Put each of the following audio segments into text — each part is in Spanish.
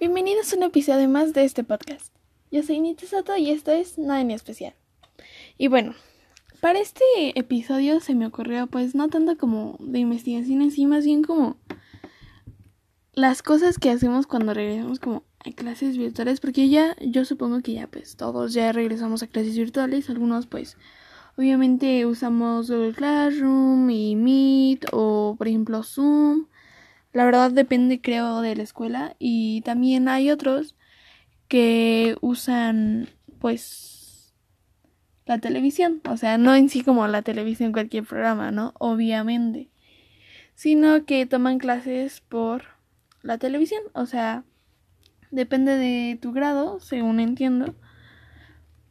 Bienvenidos a un episodio más de este podcast. Yo soy Nita Soto y esto es Nada en especial. Y bueno, para este episodio se me ocurrió pues no tanto como de investigación en sí, más bien como las cosas que hacemos cuando regresamos como a clases virtuales, porque ya yo supongo que ya pues todos ya regresamos a clases virtuales, algunos pues obviamente usamos Google Classroom y Meet o por ejemplo Zoom la verdad depende creo de la escuela y también hay otros que usan pues la televisión, o sea, no en sí como la televisión cualquier programa, ¿no? Obviamente, sino que toman clases por la televisión, o sea, depende de tu grado, según entiendo.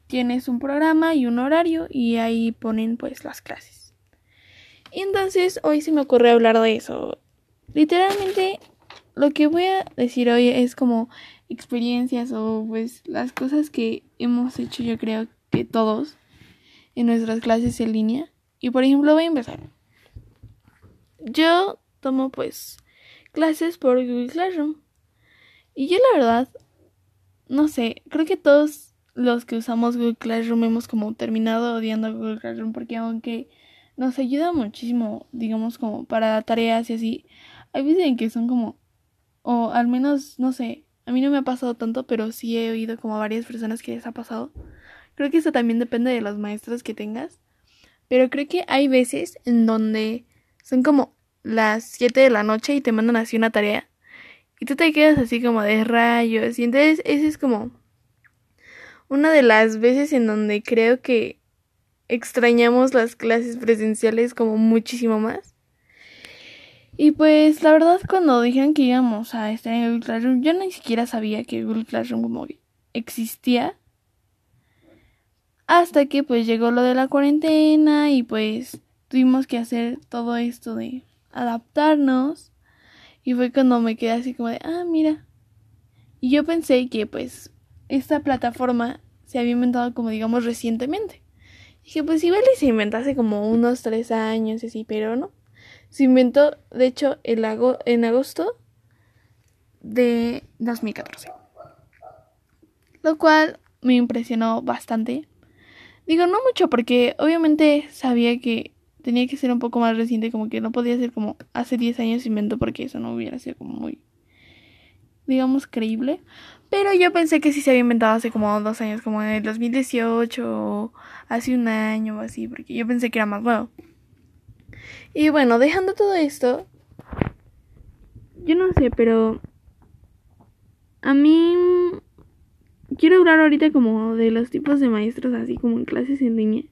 Tienes un programa y un horario y ahí ponen pues las clases. Y entonces hoy se me ocurre hablar de eso. Literalmente lo que voy a decir hoy es como experiencias o pues las cosas que hemos hecho yo creo que todos en nuestras clases en línea. Y por ejemplo voy a empezar. Yo tomo pues clases por Google Classroom. Y yo la verdad, no sé, creo que todos los que usamos Google Classroom hemos como terminado odiando Google Classroom porque aunque nos ayuda muchísimo, digamos como para tareas y así, hay veces en que son como, o al menos, no sé, a mí no me ha pasado tanto, pero sí he oído como a varias personas que les ha pasado. Creo que eso también depende de los maestros que tengas. Pero creo que hay veces en donde son como las 7 de la noche y te mandan así una tarea. Y tú te quedas así como de rayos. Y entonces esa es como una de las veces en donde creo que extrañamos las clases presenciales como muchísimo más. Y pues la verdad cuando dijeron que íbamos a estar en Google Classroom, yo ni siquiera sabía que Google Classroom como existía. Hasta que pues llegó lo de la cuarentena y pues tuvimos que hacer todo esto de adaptarnos. Y fue cuando me quedé así como de, ah, mira. Y yo pensé que pues esta plataforma se había inventado como digamos recientemente. Dije, pues igual y se inventase como unos tres años y así, pero no. Se inventó, de hecho, el en agosto de 2014. Lo cual me impresionó bastante. Digo, no mucho porque obviamente sabía que tenía que ser un poco más reciente, como que no podía ser como hace 10 años inventó porque eso no hubiera sido como muy, digamos, creíble. Pero yo pensé que sí se había inventado hace como dos años, como en el 2018 o hace un año o así, porque yo pensé que era más nuevo. Y bueno, dejando todo esto, yo no sé, pero a mí quiero hablar ahorita como de los tipos de maestros, así como en clases en línea.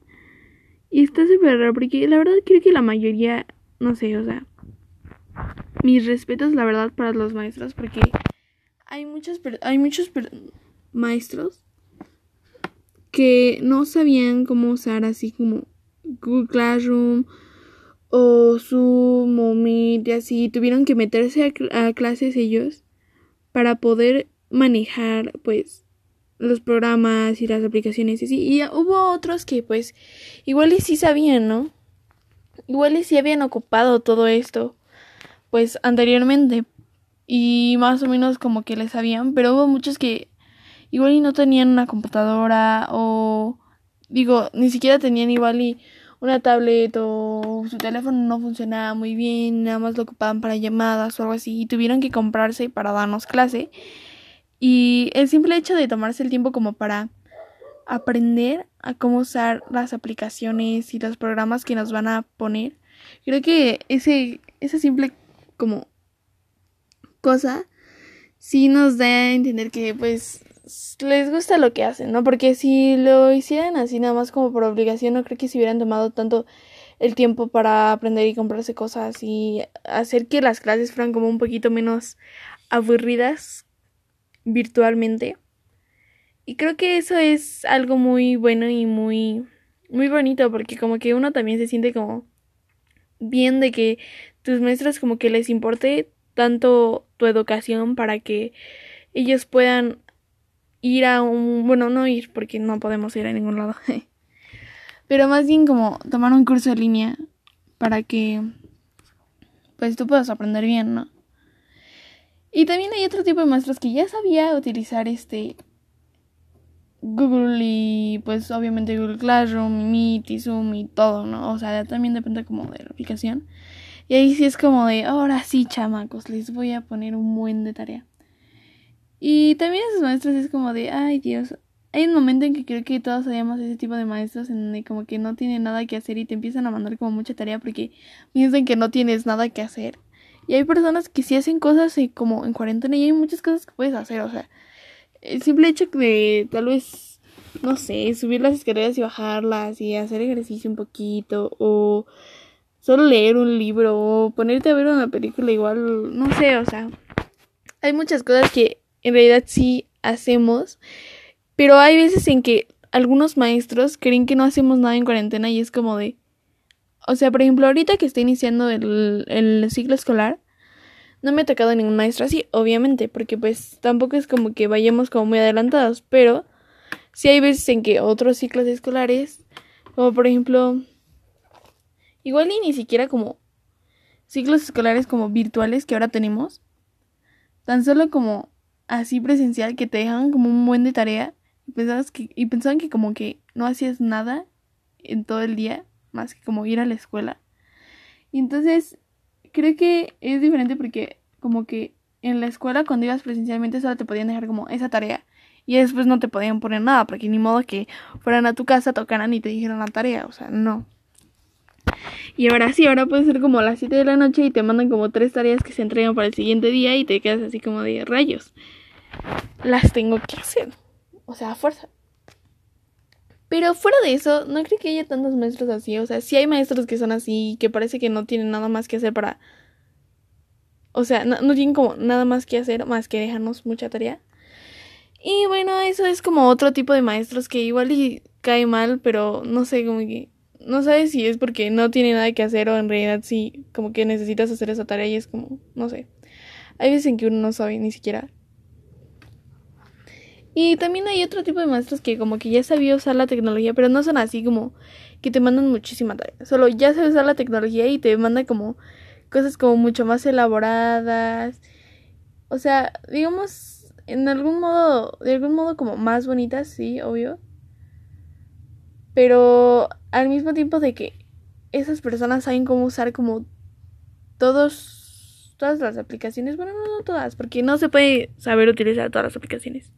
Y está súper raro porque la verdad creo que la mayoría, no sé, o sea, mis respetos la verdad para los maestros porque hay muchos hay muchos maestros que no sabían cómo usar así como Google Classroom o su mommy y así tuvieron que meterse a, clases ellos para poder manejar pues los programas y las aplicaciones y así. Y hubo otros que pues igual y sí sabían, ¿no? Igual y sí habían ocupado todo esto pues anteriormente y más o menos como que les sabían, pero hubo muchos que igual y no tenían una computadora o digo, ni siquiera tenían igual y una tablet o su teléfono no funcionaba muy bien, nada más lo ocupaban para llamadas o algo así, y tuvieron que comprarse para darnos clase. Y el simple hecho de tomarse el tiempo como para aprender a cómo usar las aplicaciones y los programas que nos van a poner, creo que ese, esa simple como cosa sí nos da a entender que pues les gusta lo que hacen, ¿no? Porque si lo hicieran así nada más como por obligación, no creo que se hubieran tomado tanto el tiempo para aprender y comprarse cosas y hacer que las clases fueran como un poquito menos aburridas virtualmente. Y creo que eso es algo muy bueno y muy muy bonito porque como que uno también se siente como bien de que tus maestros como que les importe tanto tu educación para que ellos puedan ir a un, bueno, no ir porque no podemos ir a ningún lado, pero más bien como tomar un curso de línea para que pues tú puedas aprender bien, ¿no? Y también hay otro tipo de maestros que ya sabía utilizar este Google y pues obviamente Google Classroom, Meet y Zoom y todo, ¿no? O sea, también depende como de la aplicación. Y ahí sí es como de, ahora sí, chamacos, les voy a poner un buen de tarea. Y también esos maestros es como de, ay Dios, hay un momento en que creo que todos sabíamos ese tipo de maestros en donde como que no tienen nada que hacer y te empiezan a mandar como mucha tarea porque piensan que no tienes nada que hacer. Y hay personas que sí hacen cosas y como en cuarentena y hay muchas cosas que puedes hacer, o sea, el simple hecho de tal vez, no sé, subir las escaleras y bajarlas y hacer ejercicio un poquito o solo leer un libro o ponerte a ver una película igual, no sé, o sea, hay muchas cosas que en realidad sí hacemos, pero hay veces en que algunos maestros creen que no hacemos nada en cuarentena y es como de, o sea, por ejemplo, ahorita que está iniciando el, el ciclo escolar, no me ha tocado ningún maestro así, obviamente, porque pues tampoco es como que vayamos como muy adelantados, pero sí hay veces en que otros ciclos escolares, como por ejemplo, igual y ni siquiera como ciclos escolares como virtuales que ahora tenemos, tan solo como así presencial que te dejan como un buen de tarea y pensabas que y pensaban que como que no hacías nada en todo el día más que como ir a la escuela. Y entonces creo que es diferente porque como que en la escuela cuando ibas presencialmente solo te podían dejar como esa tarea y después no te podían poner nada porque ni modo que fueran a tu casa, tocaran y te dijeran la tarea, o sea, no. Y ahora sí, ahora puede ser como a las 7 de la noche y te mandan como tres tareas que se entregan para el siguiente día y te quedas así como de rayos. Las tengo que hacer. O sea, a fuerza. Pero fuera de eso, no creo que haya tantos maestros así. O sea, sí hay maestros que son así, que parece que no tienen nada más que hacer para... O sea, no, tienen como nada más que hacer más que dejarnos mucha tarea. Y bueno, eso es como otro tipo de maestros que igual y cae mal, pero no sé, como que... No sabes si es porque no tiene nada que hacer o en realidad sí, como que necesitas hacer esa tarea y es como, no sé. Hay veces en que uno no sabe ni siquiera y también hay otro tipo de maestros que como que ya sabía usar la tecnología, pero no son así como que te mandan muchísima tarea. Solo ya sabes usar la tecnología y te mandan como cosas como mucho más elaboradas. O sea, digamos, en algún modo, de algún modo como más bonitas, sí, obvio. Pero al mismo tiempo de que esas personas saben cómo usar como todos todas las aplicaciones, bueno, no, no todas, porque no se puede saber utilizar todas las aplicaciones.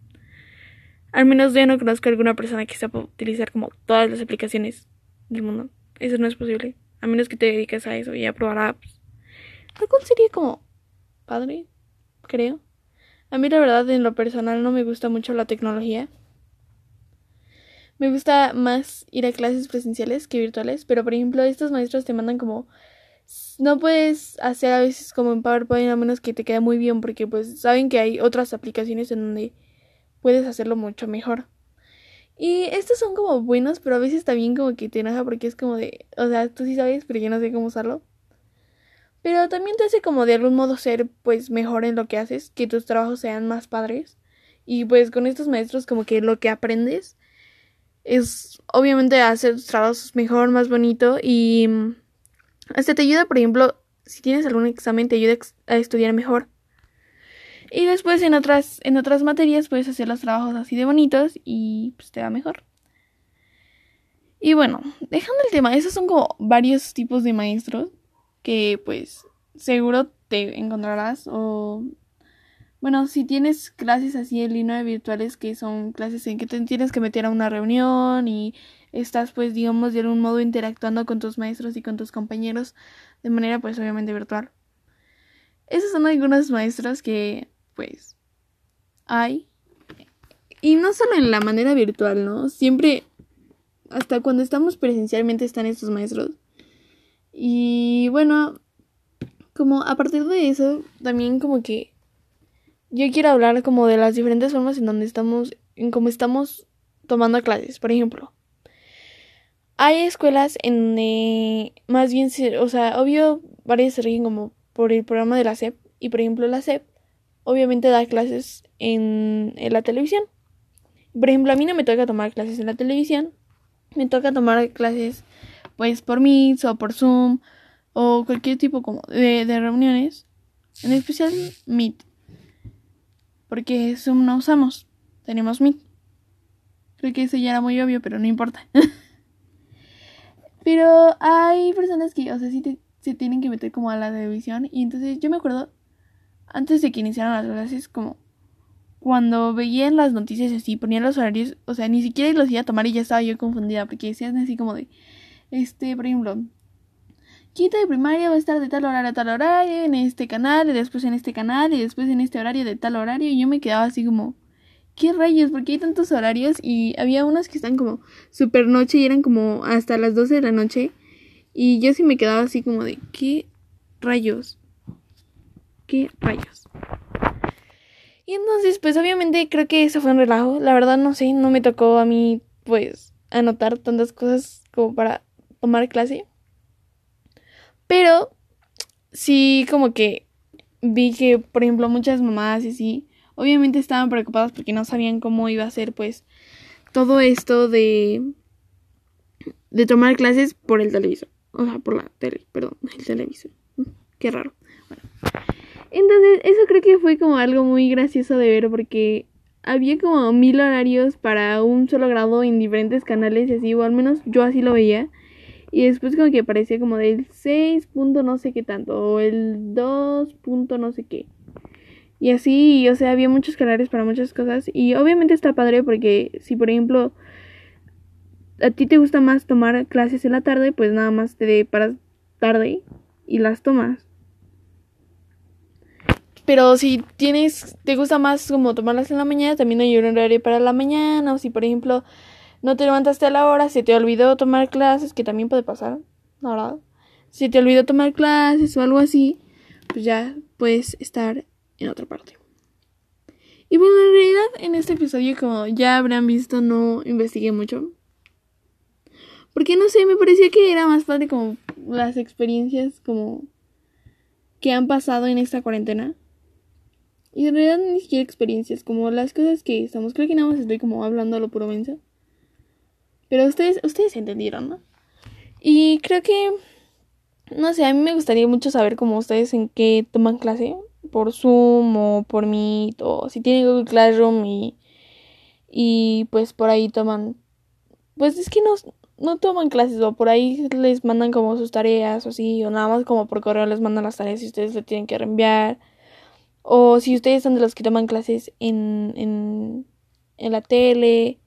Al menos yo no conozco a alguna persona que sepa utilizar como todas las aplicaciones del mundo. Eso no es posible. A menos que te dediques a eso y a probar apps. Lo sería como padre, creo. A mí la verdad en lo personal no me gusta mucho la tecnología. Me gusta más ir a clases presenciales que virtuales, pero por ejemplo estos maestros te mandan como no puedes hacer a veces como en PowerPoint a menos que te quede muy bien porque pues saben que hay otras aplicaciones en donde puedes hacerlo mucho mejor. Y estos son como buenos, pero a veces también como que te enoja porque es como de, o sea, tú sí sabes, pero yo no sé cómo usarlo. Pero también te hace como de algún modo ser pues mejor en lo que haces, que tus trabajos sean más padres. Y pues con estos maestros como que lo que aprendes es obviamente hacer tus trabajos mejor, más bonito y hasta te ayuda, por ejemplo, si tienes algún examen te ayuda a estudiar mejor. Y después en otras, en otras materias puedes hacer los trabajos así de bonitos y pues te va mejor. Y bueno, dejando el tema, esos son como varios tipos de maestros que pues seguro te encontrarás o bueno, si tienes clases así en línea virtuales que son clases en que te tienes que meter a una reunión y estás pues digamos de algún modo interactuando con tus maestros y con tus compañeros de manera pues obviamente virtual. Esos son algunos maestros que pues hay. Y no solo en la manera virtual, ¿no? Siempre, hasta cuando estamos presencialmente están estos maestros. Y bueno, como a partir de eso, también como que yo quiero hablar como de las diferentes formas en donde estamos, en cómo estamos tomando clases. Por ejemplo, hay escuelas en donde más bien, o sea, obvio, varias se rigen como por el programa de la SEP. Y por ejemplo, la SEP obviamente da clases en, la televisión. Por ejemplo, a mí no me toca tomar clases en la televisión, me toca tomar clases pues por Meet o por Zoom o cualquier tipo como de, de reuniones, en especial Meet. porque Zoom no usamos, tenemos Meet. Creo que eso ya era muy obvio, pero no importa. pero hay personas que, o sea, sí se tienen que meter como a la televisión. Y entonces yo me acuerdo, antes de que iniciaran las clases, como cuando veían las noticias así, ponían los horarios, o sea, ni siquiera los iba a tomar y ya estaba yo confundida, porque decían así como de, este, por ejemplo, quinta de primaria va a estar de tal horario a tal horario, en este canal, y después en este canal, y después en este horario de tal horario, y yo me quedaba así como, ¿qué rayos? ¿Por qué hay tantos horarios? Y había unos que están como super noche y eran como hasta las 12 de la noche, y yo sí me quedaba así como de, ¿qué rayos? ¿Qué rayos? Y entonces, pues obviamente creo que eso fue un relajo. La verdad no sé, no me tocó a mí, pues, anotar tantas cosas como para tomar clase. Pero sí como que vi que, por ejemplo, muchas mamás y así, obviamente estaban preocupadas porque no sabían cómo iba a ser, pues, todo esto de, de tomar clases por el televisor. O sea, por la tele, perdón, el televisor. Qué raro. Bueno. Entonces, eso creo que fue como algo muy gracioso de ver porque había como mil horarios para un solo grado en diferentes canales y así, o al menos yo así lo veía. Y después como que aparecía como del 6 punto no sé qué tanto, o el 2 punto no sé qué. Y así, o sea, había muchos canales para muchas cosas. Y obviamente está padre porque si por ejemplo a ti te gusta más tomar clases en la tarde, pues nada más te paras tarde y las tomas. Pero si tienes, te gusta más como tomarlas en la mañana, también hay un horario para la mañana. O si, por ejemplo, no te levantaste a la hora, se te olvidó tomar clases, que también puede pasar, ¿no verdad? Si te olvidó tomar clases o algo así, pues ya puedes estar en otra parte. Y bueno, en realidad en este episodio, como ya habrán visto, no investigué mucho. Porque no sé, me parecía que era más padre como las experiencias como que han pasado en esta cuarentena. Y en realidad ni siquiera experiencias, como las cosas que estamos. Creo que nada más estoy como hablando a lo puro mensa. Pero ustedes, ustedes entendieron, ¿no? Y creo que. No sé, a mí me gustaría mucho saber cómo ustedes en qué toman clase. Por Zoom o por Meet. O si tienen Google Classroom y. Y pues por ahí toman. Pues es que no, no toman clases o por ahí les mandan como sus tareas o así. O nada más como por correo les mandan las tareas y ustedes le tienen que reenviar. O si ustedes son de los que toman clases en, en, en la tele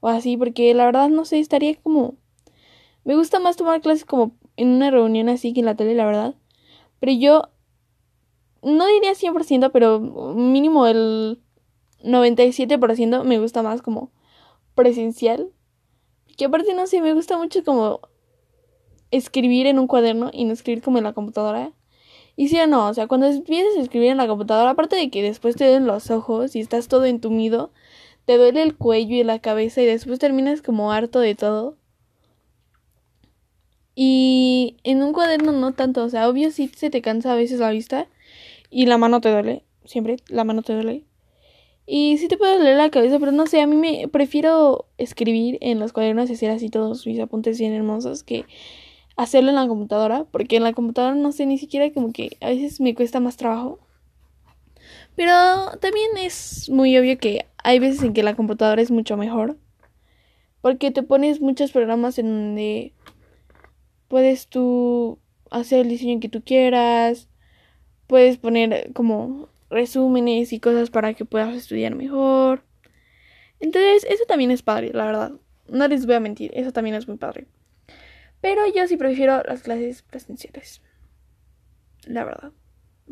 o así, porque la verdad no sé, estaría como... Me gusta más tomar clases como en una reunión así que en la tele, la verdad. Pero yo no diría 100%, pero mínimo el 97% me gusta más como presencial. Que aparte, no sé, me gusta mucho como escribir en un cuaderno y no escribir como en la computadora. Y sí o no, o sea, cuando empiezas a escribir en la computadora, aparte de que después te duelen los ojos y estás todo entumido, te duele el cuello y la cabeza y después terminas como harto de todo. Y en un cuaderno no tanto, o sea, obvio sí se te cansa a veces la vista y la mano te duele, siempre la mano te duele. Y sí te puede doler la cabeza, pero no sé, a mí me prefiero escribir en los cuadernos y hacer así todos mis apuntes bien hermosos que hacerlo en la computadora, porque en la computadora no sé, ni siquiera como que a veces me cuesta más trabajo. Pero también es muy obvio que hay veces en que la computadora es mucho mejor, porque te pones muchos programas en donde puedes tú hacer el diseño que tú quieras, puedes poner como resúmenes y cosas para que puedas estudiar mejor. Entonces, eso también es padre, la verdad. No les voy a mentir, eso también es muy padre. Pero yo sí prefiero las clases presenciales. La verdad.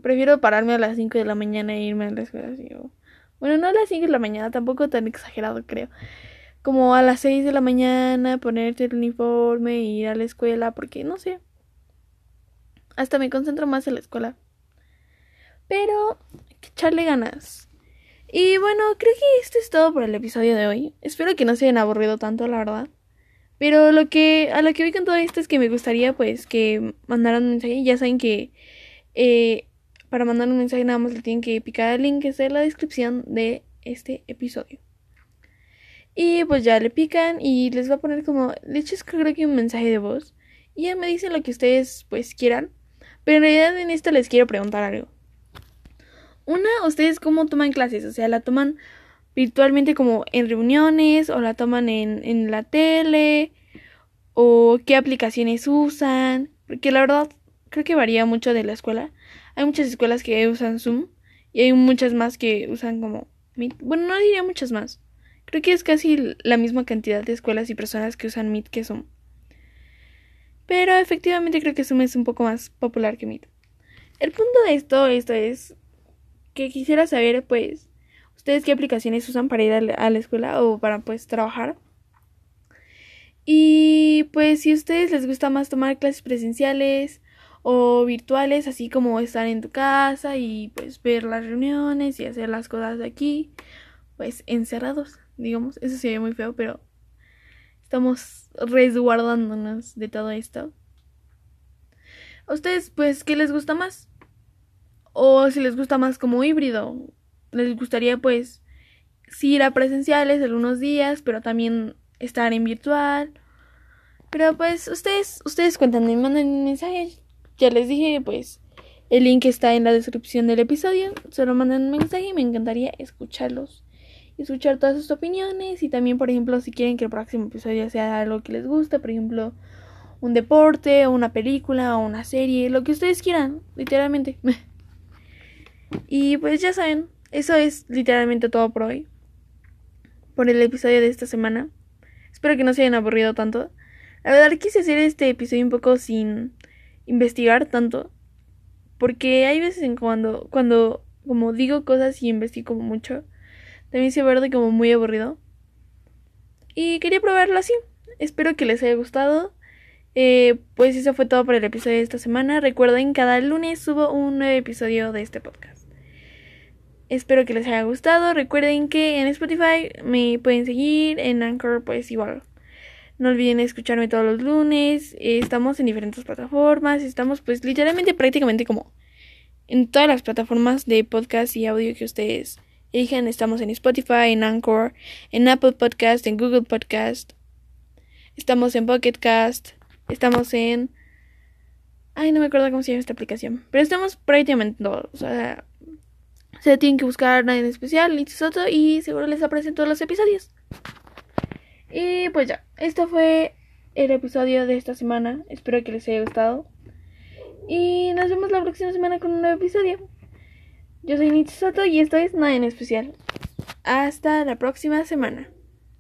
Prefiero pararme a las 5 de la mañana e irme a la escuela. Bueno, no a las 5 de la mañana, tampoco tan exagerado, creo. Como a las 6 de la mañana, ponerte el uniforme e ir a la escuela, porque no sé. Hasta me concentro más en la escuela. Pero, que echarle ganas. Y bueno, creo que esto es todo por el episodio de hoy. Espero que no se hayan aburrido tanto, la verdad. Pero lo que, a lo que voy con todo esto es que me gustaría pues que mandaran un mensaje. Ya saben que eh, para mandar un mensaje nada más le tienen que picar el link que está en la descripción de este episodio. Y pues ya le pican y les va a poner como, de hecho es creo que un mensaje de voz. Y ya me dicen lo que ustedes pues quieran. Pero en realidad en esto les quiero preguntar algo. una, ustedes cómo toman clases, o sea, la toman virtualmente como en reuniones o la toman en, en la tele o qué aplicaciones usan, porque la verdad creo que varía mucho de la escuela. Hay muchas escuelas que usan Zoom y hay muchas más que usan como Meet. Bueno, no diría muchas más. Creo que es casi la misma cantidad de escuelas y personas que usan Meet que Zoom. Pero efectivamente creo que Zoom es un poco más popular que Meet. El punto de esto, esto es que quisiera saber, pues, ustedes qué aplicaciones usan para ir a la escuela o para, pues, trabajar. Y, pues, si a ustedes les gusta más tomar clases presenciales o virtuales, así como estar en tu casa y, pues, ver las reuniones y hacer las cosas aquí, pues, encerrados, digamos. Eso sería muy feo, pero estamos resguardándonos de todo esto. ¿A ustedes, pues, qué les gusta más? O si les gusta más como híbrido. Les gustaría, pues, sí ir a presenciales algunos días, pero también estar en virtual. Pero pues ustedes, ustedes cuéntenme, manden un mensaje. Ya les dije, pues, el link está en la descripción del episodio. Solo manden un mensaje y me encantaría escucharlos. Escuchar todas sus opiniones. Y también, por ejemplo, si quieren que el próximo episodio sea algo que les guste, por ejemplo, un deporte, o una película, o una serie, lo que ustedes quieran, literalmente. y pues ya saben, eso es literalmente todo por hoy. Por el episodio de esta semana. Espero que no se hayan aburrido tanto. La verdad quise hacer este episodio un poco sin investigar tanto. Porque hay veces en cuando, cuando como digo cosas y investigo mucho, también se vuelve como muy aburrido. Y quería probarlo así. Espero que les haya gustado. Eh, pues eso fue todo por el episodio de esta semana. Recuerden, cada lunes subo un nuevo episodio de este podcast. Espero que les haya gustado. Recuerden que en Spotify me pueden seguir, en Anchor pues igual. No olviden escucharme todos los lunes. Estamos en diferentes plataformas. Estamos pues literalmente prácticamente como en todas las plataformas de podcast y audio que ustedes elijan. Estamos en Spotify, en Anchor, en Apple Podcast, en Google Podcast. Estamos en Pocket Cast. Estamos en... Ay, no me acuerdo cómo se llama esta aplicación. Pero estamos prácticamente todos. O sea, se tienen que buscar nadie en especial, ni Soto, y seguro les aparecen todos los episodios. Y pues ya, este fue el episodio de esta semana. Espero que les haya gustado. Y nos vemos la próxima semana con un nuevo episodio. Yo soy Soto y esto es Nada en Especial. Hasta la próxima semana.